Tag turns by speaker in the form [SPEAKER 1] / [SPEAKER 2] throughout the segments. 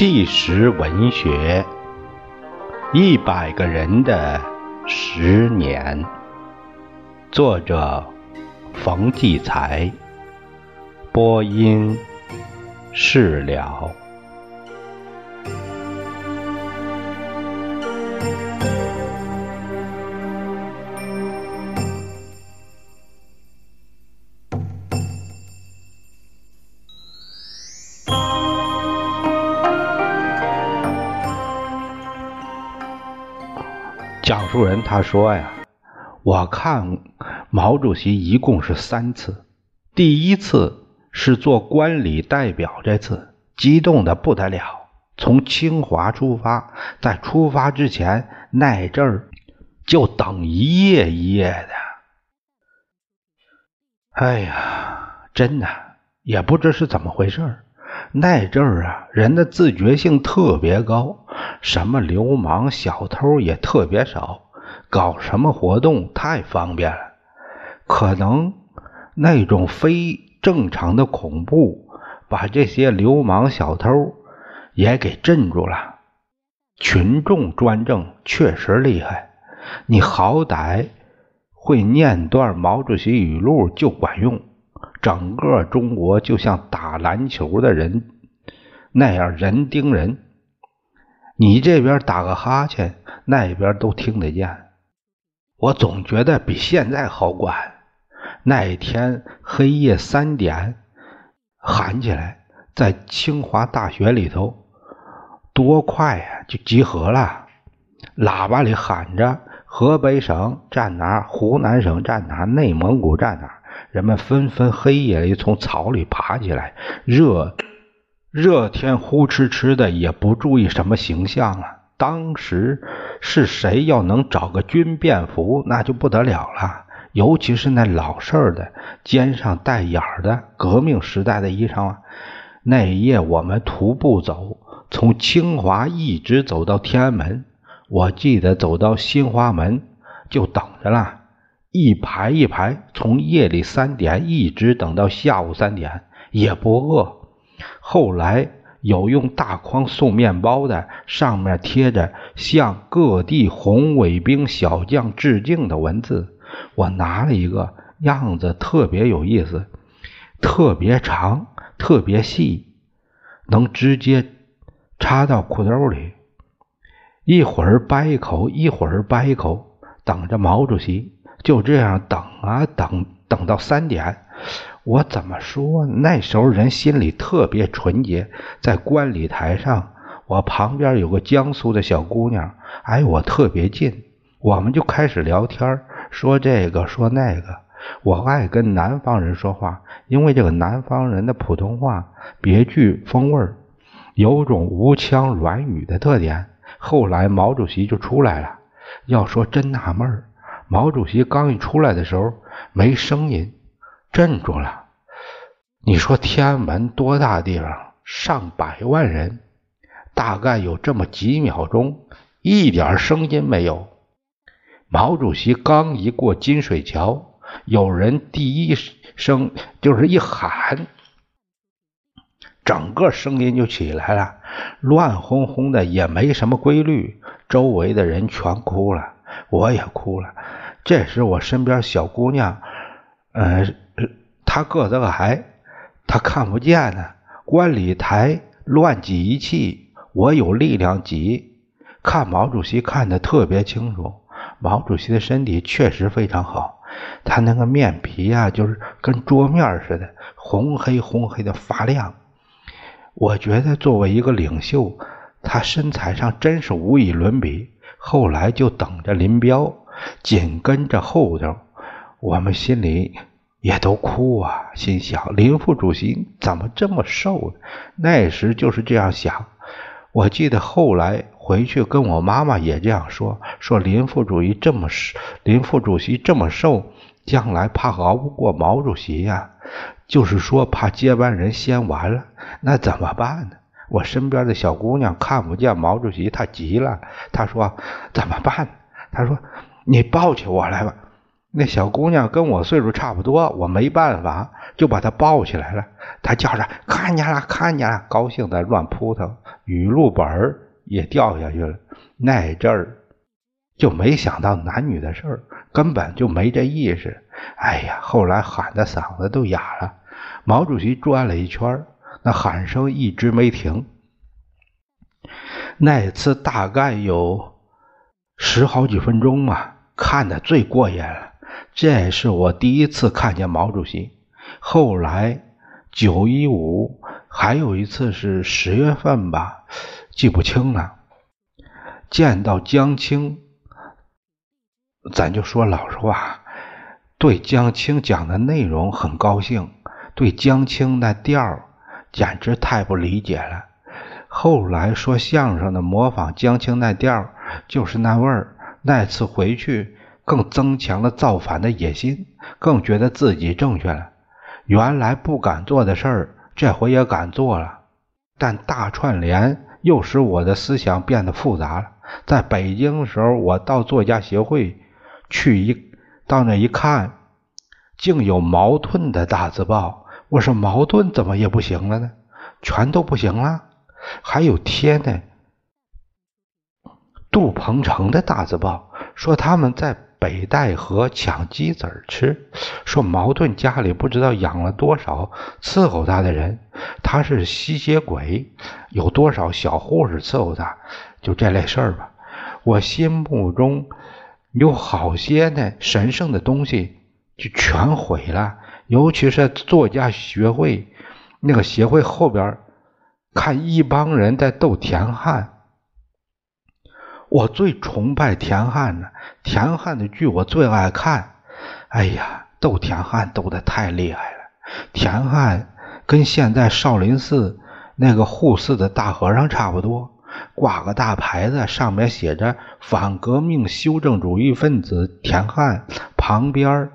[SPEAKER 1] 纪实文学，一百个人的十年，作者冯骥才，播音释了。他说呀，我看毛主席一共是三次，第一次是做观礼代表，这次激动的不得了，从清华出发，在出发之前那阵儿就等一夜一夜的，哎呀，真的也不知是怎么回事那阵儿啊，人的自觉性特别高。什么流氓小偷也特别少，搞什么活动太方便了。可能那种非正常的恐怖，把这些流氓小偷也给镇住了。群众专政确实厉害，你好歹会念段毛主席语录就管用。整个中国就像打篮球的人那样，人盯人。你这边打个哈欠，那边都听得见。我总觉得比现在好管。那一天黑夜三点喊起来，在清华大学里头，多快呀，就集合了。喇叭里喊着：“河北省站哪？湖南省站哪？内蒙古站哪？”人们纷纷黑夜里从草里爬起来，热。热天呼哧哧的，也不注意什么形象了。当时是谁要能找个军便服，那就不得了了。尤其是那老式的、肩上带眼儿的革命时代的衣裳啊。那一夜我们徒步走，从清华一直走到天安门。我记得走到新华门就等着了，一排一排，从夜里三点一直等到下午三点，也不饿。后来有用大筐送面包的，上面贴着向各地红卫兵小将致敬的文字。我拿了一个，样子特别有意思，特别长，特别细，能直接插到裤兜里。一会儿掰一口，一会儿掰一口，等着毛主席。就这样等啊等，等到三点。我怎么说？那时候人心里特别纯洁。在观礼台上，我旁边有个江苏的小姑娘，挨我特别近，我们就开始聊天，说这个说那个。我爱跟南方人说话，因为这个南方人的普通话别具风味有种吴腔软语的特点。后来毛主席就出来了，要说真纳闷毛主席刚一出来的时候没声音。镇住了！你说天安门多大地方，上百万人，大概有这么几秒钟，一点声音没有。毛主席刚一过金水桥，有人第一声就是一喊，整个声音就起来了，乱哄哄的，也没什么规律。周围的人全哭了，我也哭了。这时我身边小姑娘，呃。他个子矮，他看不见呢。观礼台乱挤一气，我有力量挤。看毛主席看得特别清楚。毛主席的身体确实非常好，他那个面皮啊，就是跟桌面似的，红黑红黑的发亮。我觉得作为一个领袖，他身材上真是无与伦比。后来就等着林彪，紧跟着后头，我们心里。也都哭啊！心想林副主席怎么这么瘦呢？那时就是这样想。我记得后来回去跟我妈妈也这样说：说林副主席这么瘦，林副主席这么瘦，将来怕熬不过毛主席呀。就是说怕接班人先完了，那怎么办呢？我身边的小姑娘看不见毛主席，她急了，她说怎么办？她说你抱起我来吧。那小姑娘跟我岁数差不多，我没办法，就把她抱起来了。她叫着：“看见了，看见了！”高兴的乱扑腾。语录本也掉下去了。那阵儿就没想到男女的事儿，根本就没这意识。哎呀，后来喊的嗓子都哑了。毛主席转了一圈，那喊声一直没停。那次大概有十好几分钟嘛，看的最过瘾了。这是我第一次看见毛主席。后来九一五还有一次是十月份吧，记不清了。见到江青，咱就说老实话，对江青讲的内容很高兴，对江青那调简直太不理解了。后来说相声的模仿江青那调就是那味儿。那次回去更增强了造反的野心，更觉得自己正确了。原来不敢做的事儿，这回也敢做了。但大串联又使我的思想变得复杂了。在北京的时候，我到作家协会去一到那一看，竟有矛盾的大字报。我说矛盾怎么也不行了呢？全都不行了。还有天呢，杜鹏程的大字报说他们在北戴河抢鸡子儿吃，说矛盾家里不知道养了多少伺候他的人，他是吸血鬼，有多少小护士伺候他，就这类事儿吧。我心目中有好些呢神圣的东西就全毁了，尤其是作家学会那个协会后边。看一帮人在斗田汉，我最崇拜田汉呢。田汉的剧我最爱看。哎呀，斗田汉斗的太厉害了。田汉跟现在少林寺那个护寺的大和尚差不多，挂个大牌子，上面写着“反革命修正主义分子田汉”，旁边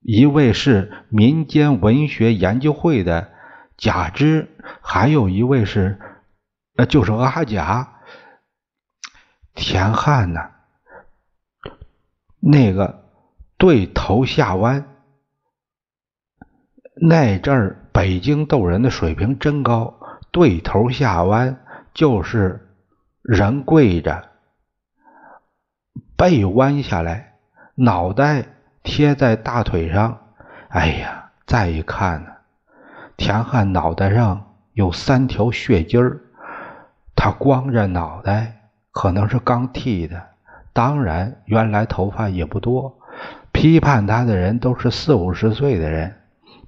[SPEAKER 1] 一位是民间文学研究会的。贾芝，还有一位是，呃，就是阿甲，田汉呐，那个对头下弯，那阵儿北京斗人的水平真高，对头下弯就是人跪着，背弯下来，脑袋贴在大腿上，哎呀，再一看呢。田汉脑袋上有三条血筋儿，他光着脑袋，可能是刚剃的。当然，原来头发也不多。批判他的人都是四五十岁的人，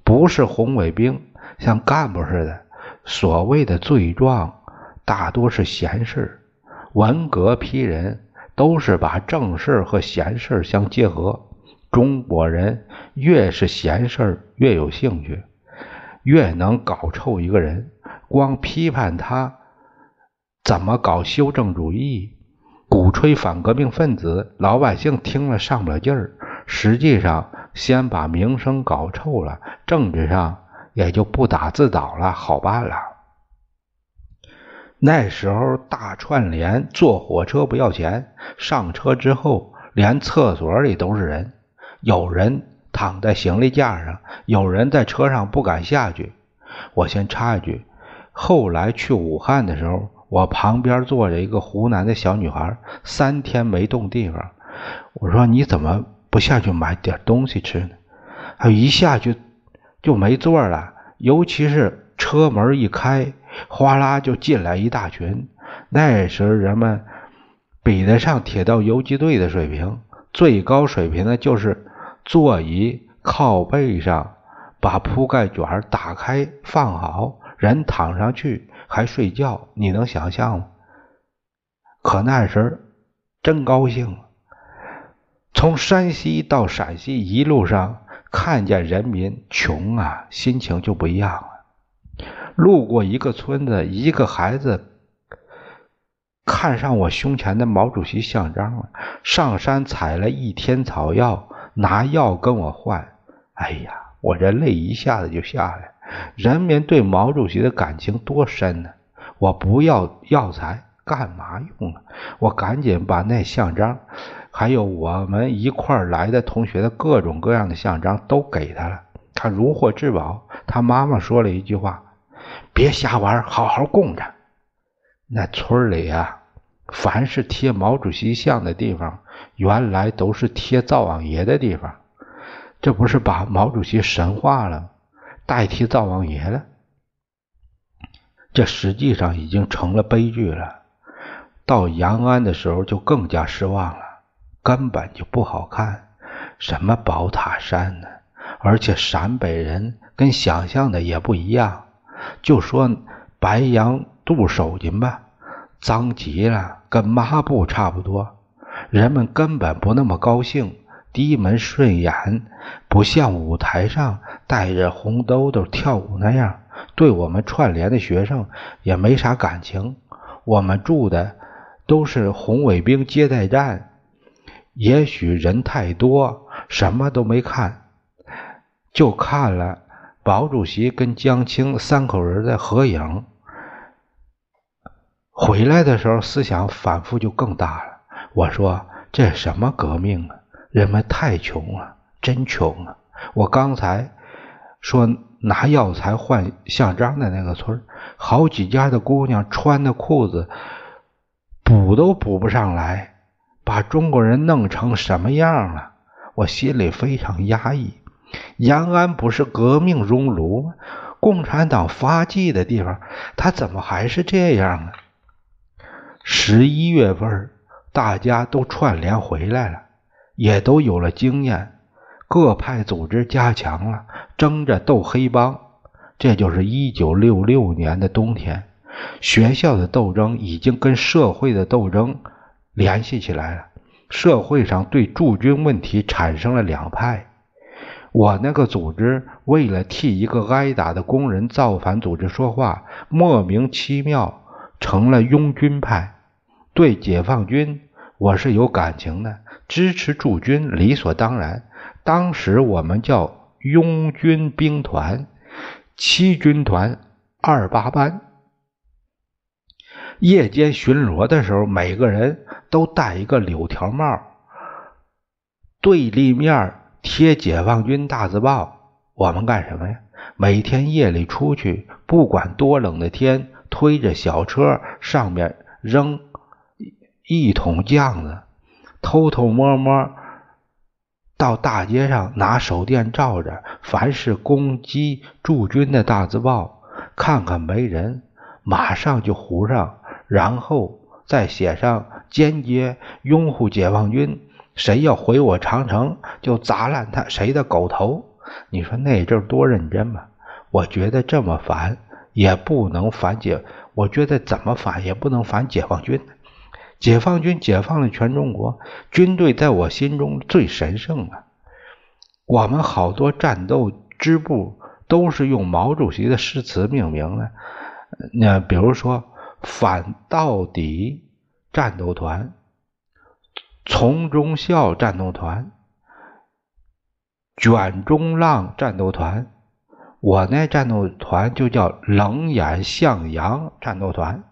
[SPEAKER 1] 不是红卫兵，像干部似的。所谓的罪状，大多是闲事。文革批人都是把正事和闲事相结合。中国人越是闲事越有兴趣。越能搞臭一个人，光批判他怎么搞修正主义，鼓吹反革命分子，老百姓听了上不了劲儿。实际上，先把名声搞臭了，政治上也就不打自倒了，好办了。那时候大串联，坐火车不要钱，上车之后连厕所里都是人，有人。躺在行李架上，有人在车上不敢下去。我先插一句，后来去武汉的时候，我旁边坐着一个湖南的小女孩，三天没动地方。我说你怎么不下去买点东西吃呢？她一下去就没座了，尤其是车门一开，哗啦就进来一大群。那时候人们比得上铁道游击队的水平，最高水平的就是。座椅靠背上，把铺盖卷打开放好，人躺上去还睡觉，你能想象吗？可那时真高兴，从山西到陕西一路上看见人民穷啊，心情就不一样了。路过一个村子，一个孩子看上我胸前的毛主席像章了，上山采了一天草药。拿药跟我换，哎呀，我这泪一下子就下来。人民对毛主席的感情多深呢？我不要药材干嘛用啊？我赶紧把那像章，还有我们一块来的同学的各种各样的像章都给他了。他如获至宝。他妈妈说了一句话：“别瞎玩，好好供着。”那村里啊，凡是贴毛主席像的地方，原来都是贴灶王爷的地方。这不是把毛主席神化了，代替灶王爷了？这实际上已经成了悲剧了。到延安的时候就更加失望了，根本就不好看。什么宝塔山呢？而且陕北人跟想象的也不一样。就说白杨杜手巾吧，脏极了，跟抹布差不多。人们根本不那么高兴，低门顺眼，不像舞台上带着红兜兜跳舞那样。对我们串联的学生也没啥感情。我们住的都是红卫兵接待站，也许人太多，什么都没看，就看了。毛主席跟江青三口人的合影，回来的时候思想反复就更大了。我说这什么革命啊？人们太穷了，真穷啊！我刚才说拿药材换项章的那个村，好几家的姑娘穿的裤子补都补不上来，把中国人弄成什么样了？我心里非常压抑。延安不是革命熔炉吗？共产党发迹的地方，他怎么还是这样呢？十一月份，大家都串联回来了，也都有了经验，各派组织加强了，争着斗黑帮。这就是一九六六年的冬天，学校的斗争已经跟社会的斗争联系起来了。社会上对驻军问题产生了两派。我那个组织为了替一个挨打的工人造反组织说话，莫名其妙成了拥军派。对解放军，我是有感情的，支持驻军理所当然。当时我们叫拥军兵团，七军团二八班。夜间巡逻的时候，每个人都戴一个柳条帽，对立面。贴解放军大字报，我们干什么呀？每天夜里出去，不管多冷的天，推着小车，上面扔一桶酱子，偷偷摸摸到大街上拿手电照着，凡是攻击驻军的大字报，看看没人，马上就糊上，然后再写上坚决拥护解放军。谁要毁我长城，就砸烂他谁的狗头。你说那阵多认真吗？我觉得这么反也不能反解，我觉得怎么反也不能反解放军。解放军解放了全中国，军队在我心中最神圣了。我们好多战斗支部都是用毛主席的诗词命名的，那比如说反到底战斗团。从中校战斗团、卷中浪战斗团，我那战斗团就叫冷眼向阳战斗团。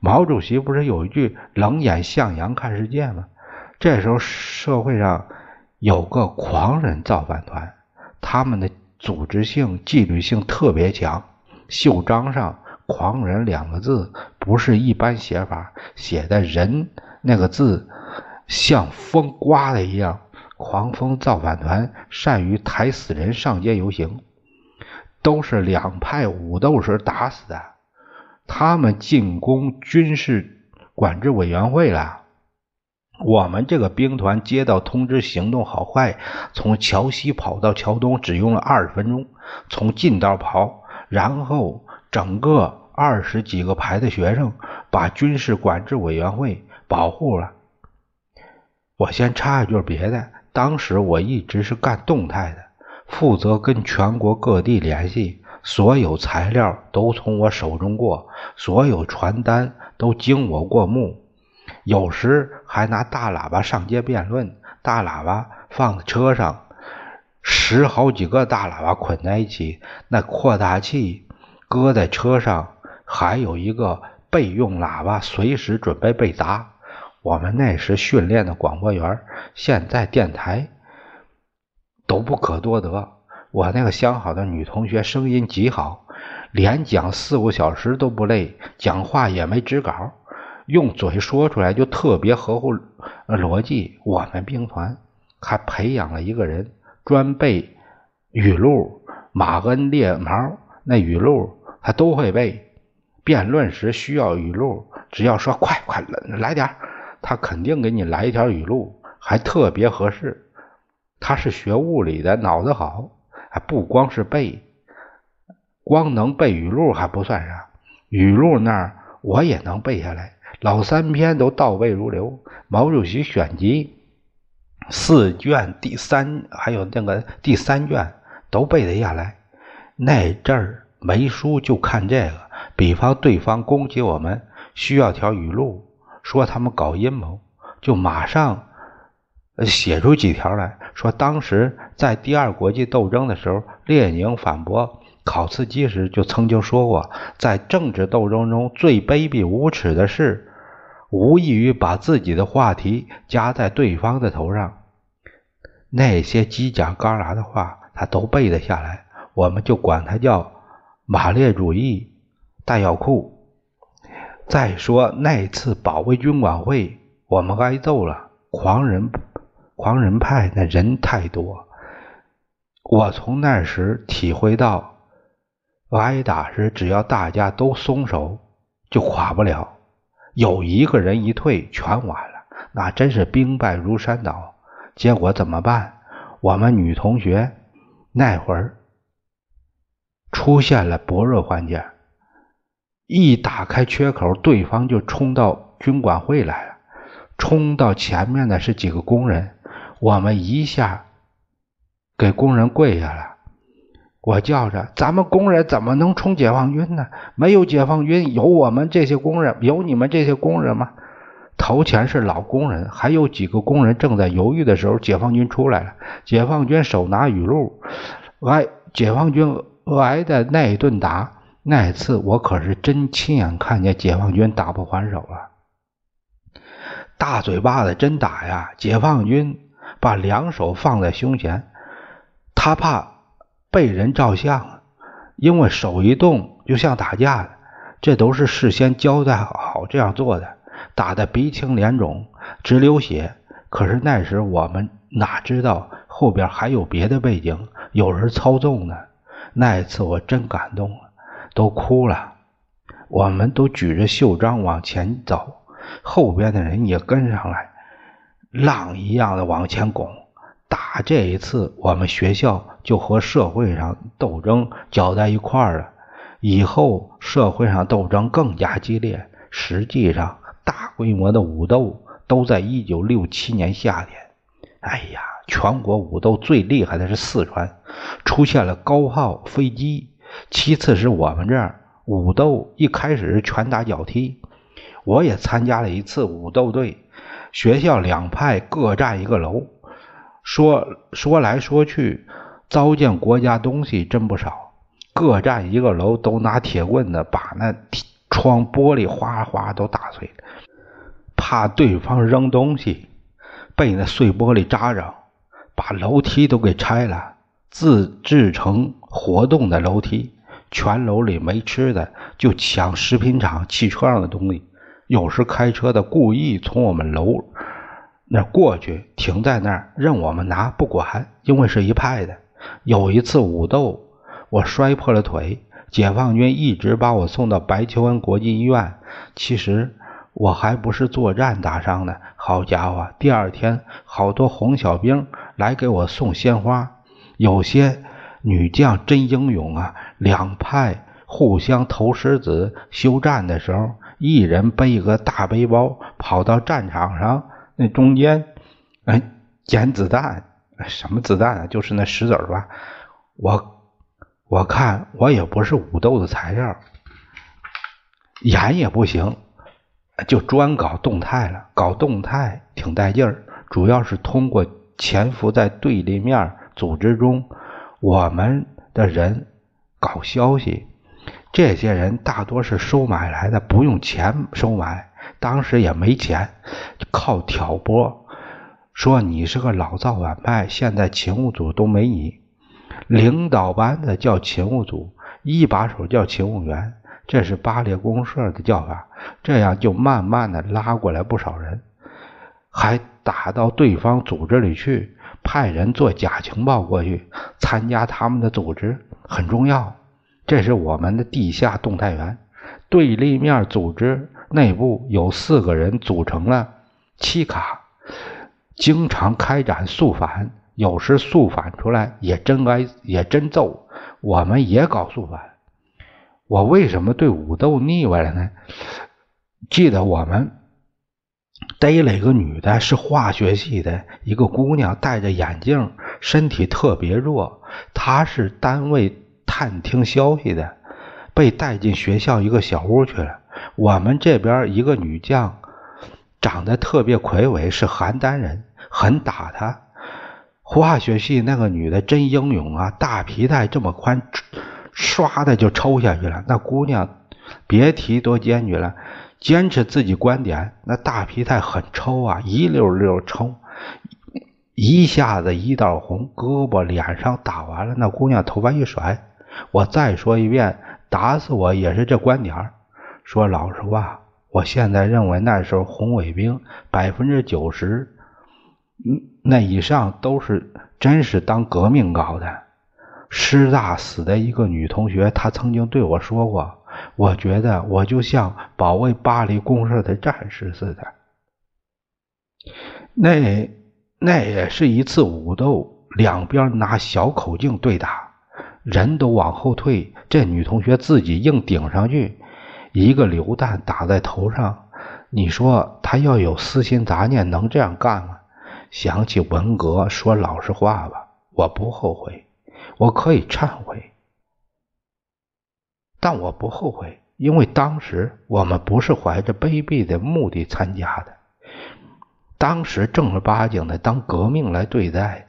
[SPEAKER 1] 毛主席不是有一句“冷眼向阳看世界”吗？这时候社会上有个狂人造反团，他们的组织性、纪律性特别强。袖章上“狂人”两个字不是一般写法，写的人那个字。像风刮的一样，狂风造反团善于抬死人上街游行，都是两派武斗时打死的。他们进攻军事管制委员会了。我们这个兵团接到通知，行动好坏，从桥西跑到桥东只用了二十分钟，从近道跑，然后整个二十几个排的学生把军事管制委员会保护了。我先插一句别的，当时我一直是干动态的，负责跟全国各地联系，所有材料都从我手中过，所有传单都经我过目，有时还拿大喇叭上街辩论，大喇叭放在车上，十好几个大喇叭捆在一起，那扩大器搁在车上，还有一个备用喇叭，随时准备被砸。我们那时训练的广播员，现在电台都不可多得。我那个相好的女同学声音极好，连讲四五小时都不累，讲话也没纸稿，用嘴说出来就特别合乎逻辑。我们兵团还培养了一个人，专背语录，马恩列毛那语录他都会背。辩论时需要语录，只要说快快来点他肯定给你来一条语录，还特别合适。他是学物理的，脑子好，还不光是背。光能背语录还不算啥，语录那儿我也能背下来，老三篇都倒背如流。毛主席选集四卷第三，还有那个第三卷都背得下来。那阵儿没书就看这个，比方对方攻击我们，需要条语录，说他们搞阴谋，就马上写出几条来说。当时在第二国际斗争的时候，列宁反驳。考茨基时就曾经说过，在政治斗争中最卑鄙无耻的事，无异于把自己的话题加在对方的头上。那些犄角旮旯的话，他都背得下来，我们就管他叫马列主义弹药库。再说那次保卫军管会，我们挨揍了，狂人狂人派那人太多，我从那时体会到。挨打时，只要大家都松手，就垮不了。有一个人一退，全完了，那真是兵败如山倒。结果怎么办？我们女同学那会儿出现了薄弱环节，一打开缺口，对方就冲到军管会来了。冲到前面的是几个工人，我们一下给工人跪下了。我叫着：“咱们工人怎么能冲解放军呢？没有解放军，有我们这些工人，有你们这些工人吗？”头前是老工人，还有几个工人正在犹豫的时候，解放军出来了。解放军手拿雨露，挨解放军挨的那一顿打，那次我可是真亲眼看见解放军打不还手啊！大嘴巴子真打呀！解放军把两手放在胸前，他怕。被人照相，因为手一动就像打架的，这都是事先交代好这样做的，打得鼻青脸肿，直流血。可是那时我们哪知道后边还有别的背景，有人操纵呢？那一次我真感动了，都哭了。我们都举着袖章往前走，后边的人也跟上来，浪一样的往前拱。打这一次，我们学校就和社会上斗争搅在一块儿了。以后社会上斗争更加激烈。实际上，大规模的武斗都在一九六七年夏天。哎呀，全国武斗最厉害的是四川，出现了高炮、飞机。其次是我们这儿武斗一开始是拳打脚踢。我也参加了一次武斗队，学校两派各占一个楼。说说来说去，糟践国家东西真不少。各占一个楼，都拿铁棍子把那窗玻璃哗哗都打碎了。怕对方扔东西，被那碎玻璃扎着，把楼梯都给拆了，自制成活动的楼梯。全楼里没吃的，就抢食品厂、汽车上的东西。有时开车的故意从我们楼。那过去停在那儿，任我们拿不管，因为是一派的。有一次武斗，我摔破了腿，解放军一直把我送到白求恩国际医院。其实我还不是作战打伤的。好家伙，第二天好多红小兵来给我送鲜花，有些女将真英勇啊！两派互相投石子，休战的时候，一人背一个大背包，跑到战场上。那中间，哎，捡子弹，什么子弹啊？就是那石子儿吧。我我看我也不是武斗的材料，演也不行，就专搞动态了。搞动态挺带劲儿，主要是通过潜伏在对立面组织中，我们的人搞消息。这些人大多是收买来的，不用钱收买。当时也没钱，靠挑拨，说你是个老造反派，现在勤务组都没你。领导班子叫勤务组，一把手叫勤务员，这是八列公社的叫法。这样就慢慢的拉过来不少人，还打到对方组织里去，派人做假情报过去参加他们的组织，很重要。这是我们的地下动态员。对立面组织内部有四个人组成了七卡，经常开展肃反，有时肃反出来也真挨也真揍。我们也搞肃反。我为什么对武斗腻歪了呢？记得我们逮了一个女的，是化学系的一个姑娘，戴着眼镜，身体特别弱。她是单位探听消息的。被带进学校一个小屋去了。我们这边一个女将，长得特别魁伟，是邯郸人，很打她。化学系那个女的真英勇啊，大皮带这么宽，唰的就抽下去了。那姑娘别提多坚决了，坚持自己观点。那大皮带很抽啊，一溜溜抽，一下子一道红，胳膊脸上打完了，那姑娘头发一甩。我再说一遍。打死我也是这观点说老实话，我现在认为那时候红卫兵百分之九十，那以上都是真是当革命搞的。师大死的一个女同学，她曾经对我说过，我觉得我就像保卫巴黎公社的战士似的。那那也是一次武斗，两边拿小口径对打。人都往后退，这女同学自己硬顶上去，一个榴弹打在头上。你说她要有私心杂念，能这样干吗？想起文革，说老实话吧，我不后悔，我可以忏悔，但我不后悔，因为当时我们不是怀着卑鄙的目的参加的，当时正儿八经的当革命来对待。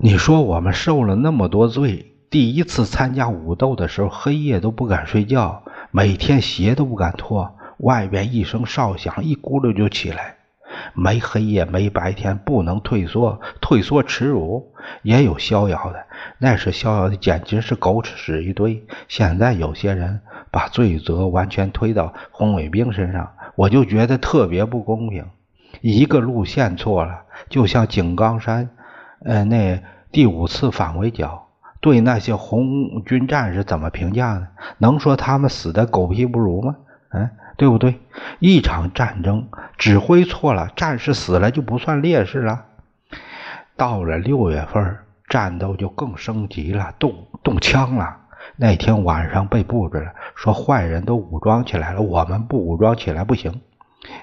[SPEAKER 1] 你说我们受了那么多罪，第一次参加武斗的时候，黑夜都不敢睡觉，每天鞋都不敢脱，外边一声哨响，一咕噜就起来，没黑夜没白天，不能退缩，退缩耻辱。也有逍遥的，那是逍遥的，简直是狗屎一堆。现在有些人把罪责完全推到红卫兵身上，我就觉得特别不公平。一个路线错了，就像井冈山。呃，那第五次反围剿，对那些红军战士怎么评价呢？能说他们死的狗屁不如吗？嗯，对不对？一场战争指挥错了，战士死了就不算烈士了。到了六月份，战斗就更升级了，动动枪了。那天晚上被布置了，说坏人都武装起来了，我们不武装起来不行。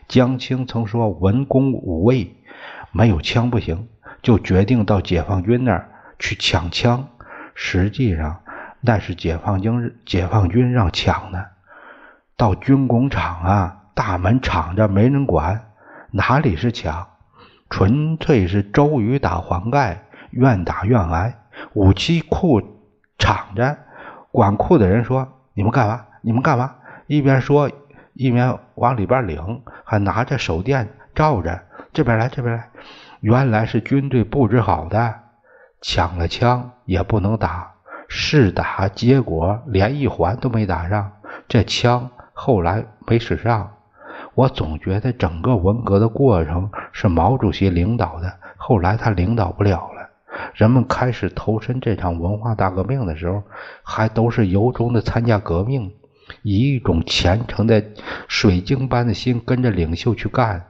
[SPEAKER 1] 江青曾说文攻武卫，没有枪不行。就决定到解放军那儿去抢枪，实际上那是解放军解放军让抢的。到军工厂啊，大门敞着没人管，哪里是抢？纯粹是周瑜打黄盖，愿打愿挨。武器库敞着，管库的人说：“你们干嘛？你们干嘛？”一边说一边往里边领，还拿着手电照着：“这边来，这边来。”原来是军队布置好的，抢了枪也不能打，试打结果连一环都没打上，这枪后来没使上。我总觉得整个文革的过程是毛主席领导的，后来他领导不了了。人们开始投身这场文化大革命的时候，还都是由衷的参加革命，以一种虔诚的水晶般的心跟着领袖去干。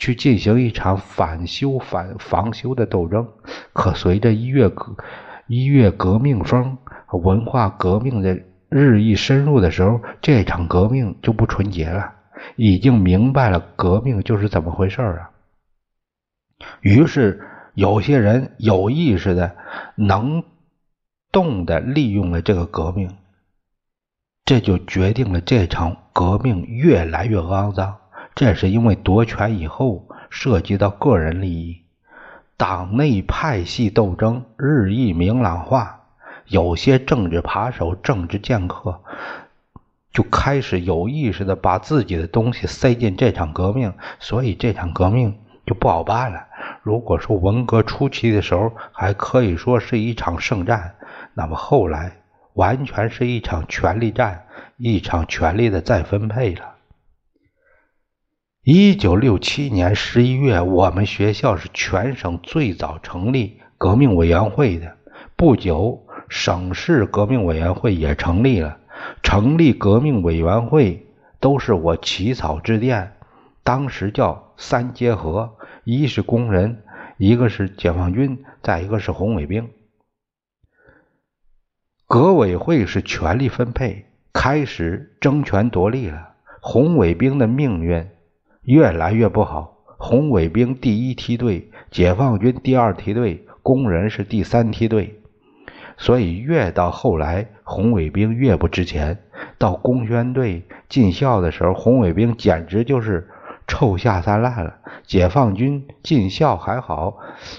[SPEAKER 1] 去进行一场反修反防修的斗争，可随着一月革一月革命风文化革命的日益深入的时候，这场革命就不纯洁了。已经明白了革命就是怎么回事啊。于是有些人有意识的、能动的利用了这个革命，这就决定了这场革命越来越肮脏。这是因为夺权以后涉及到个人利益，党内派系斗争日益明朗化，有些政治扒手、政治剑客就开始有意识的把自己的东西塞进这场革命，所以这场革命就不好办了。如果说文革初期的时候还可以说是一场圣战，那么后来完全是一场权力战，一场权力的再分配了。一九六七年十一月，我们学校是全省最早成立革命委员会的。不久，省市革命委员会也成立了。成立革命委员会都是我起草致电，当时叫三结合：一是工人，一个是解放军，再一个是红卫兵。革委会是权力分配，开始争权夺利了。红卫兵的命运。越来越不好，红卫兵第一梯队，解放军第二梯队，工人是第三梯队。所以越到后来，红卫兵越不值钱。到工宣队进校的时候，红卫兵简直就是臭下三滥了。解放军进校还好，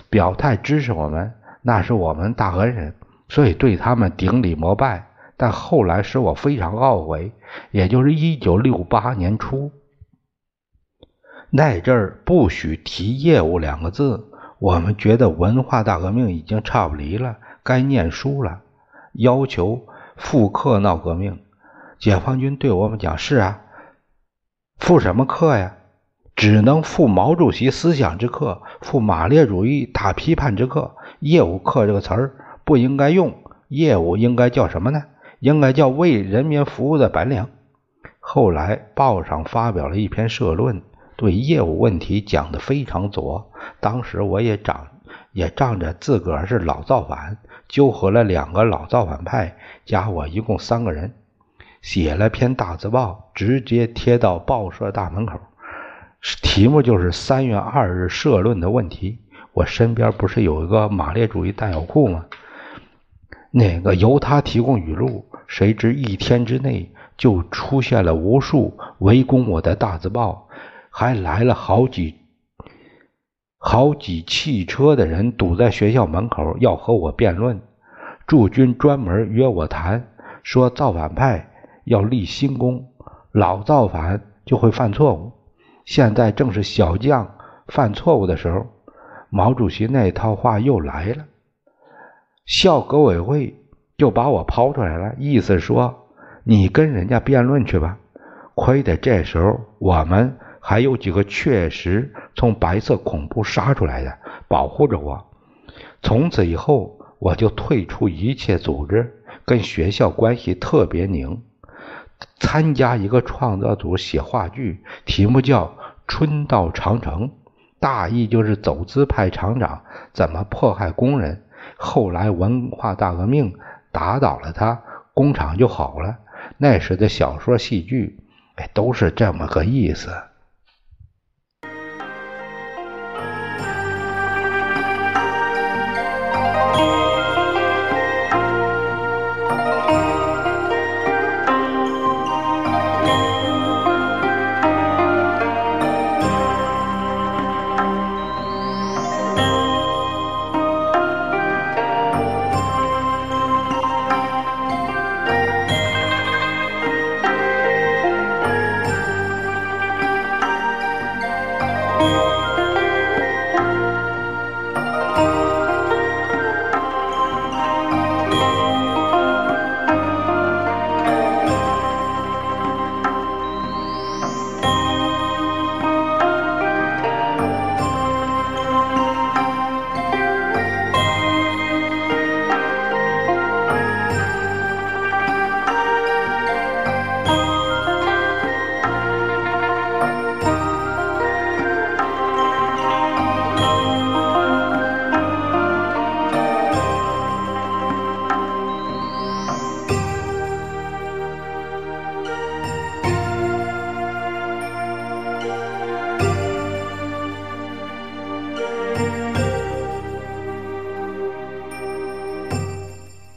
[SPEAKER 1] 表态支持我们，那是我们大恩人，所以对他们顶礼膜拜。但后来使我非常懊悔，也就是一九六八年初。那阵儿不许提业务两个字，我们觉得文化大革命已经差不离了，该念书了，要求复课闹革命。解放军对我们讲：“是啊，复什么课呀？只能复毛主席思想之课，复马列主义大批判之课。业务课这个词儿不应该用，业务应该叫什么呢？应该叫为人民服务的本领。”后来报上发表了一篇社论。对业务问题讲得非常左，当时我也仗也仗着自个儿是老造反，纠合了两个老造反派，加我一共三个人，写了篇大字报，直接贴到报社大门口，题目就是三月二日社论的问题。我身边不是有一个马列主义弹药库吗？那个由他提供语录，谁知一天之内就出现了无数围攻我的大字报。还来了好几好几汽车的人堵在学校门口，要和我辩论。驻军专门约我谈，说造反派要立新功，老造反就会犯错误。现在正是小将犯错误的时候。毛主席那套话又来了，校革委会就把我抛出来了，意思说你跟人家辩论去吧。亏得这时候我们。还有几个确实从白色恐怖杀出来的，保护着我。从此以后，我就退出一切组织，跟学校关系特别拧。参加一个创作组写话剧，题目叫《春到长城》，大意就是走资派厂长怎么迫害工人，后来文化大革命打倒了他，工厂就好了。那时的小说、戏剧，哎，都是这么个意思。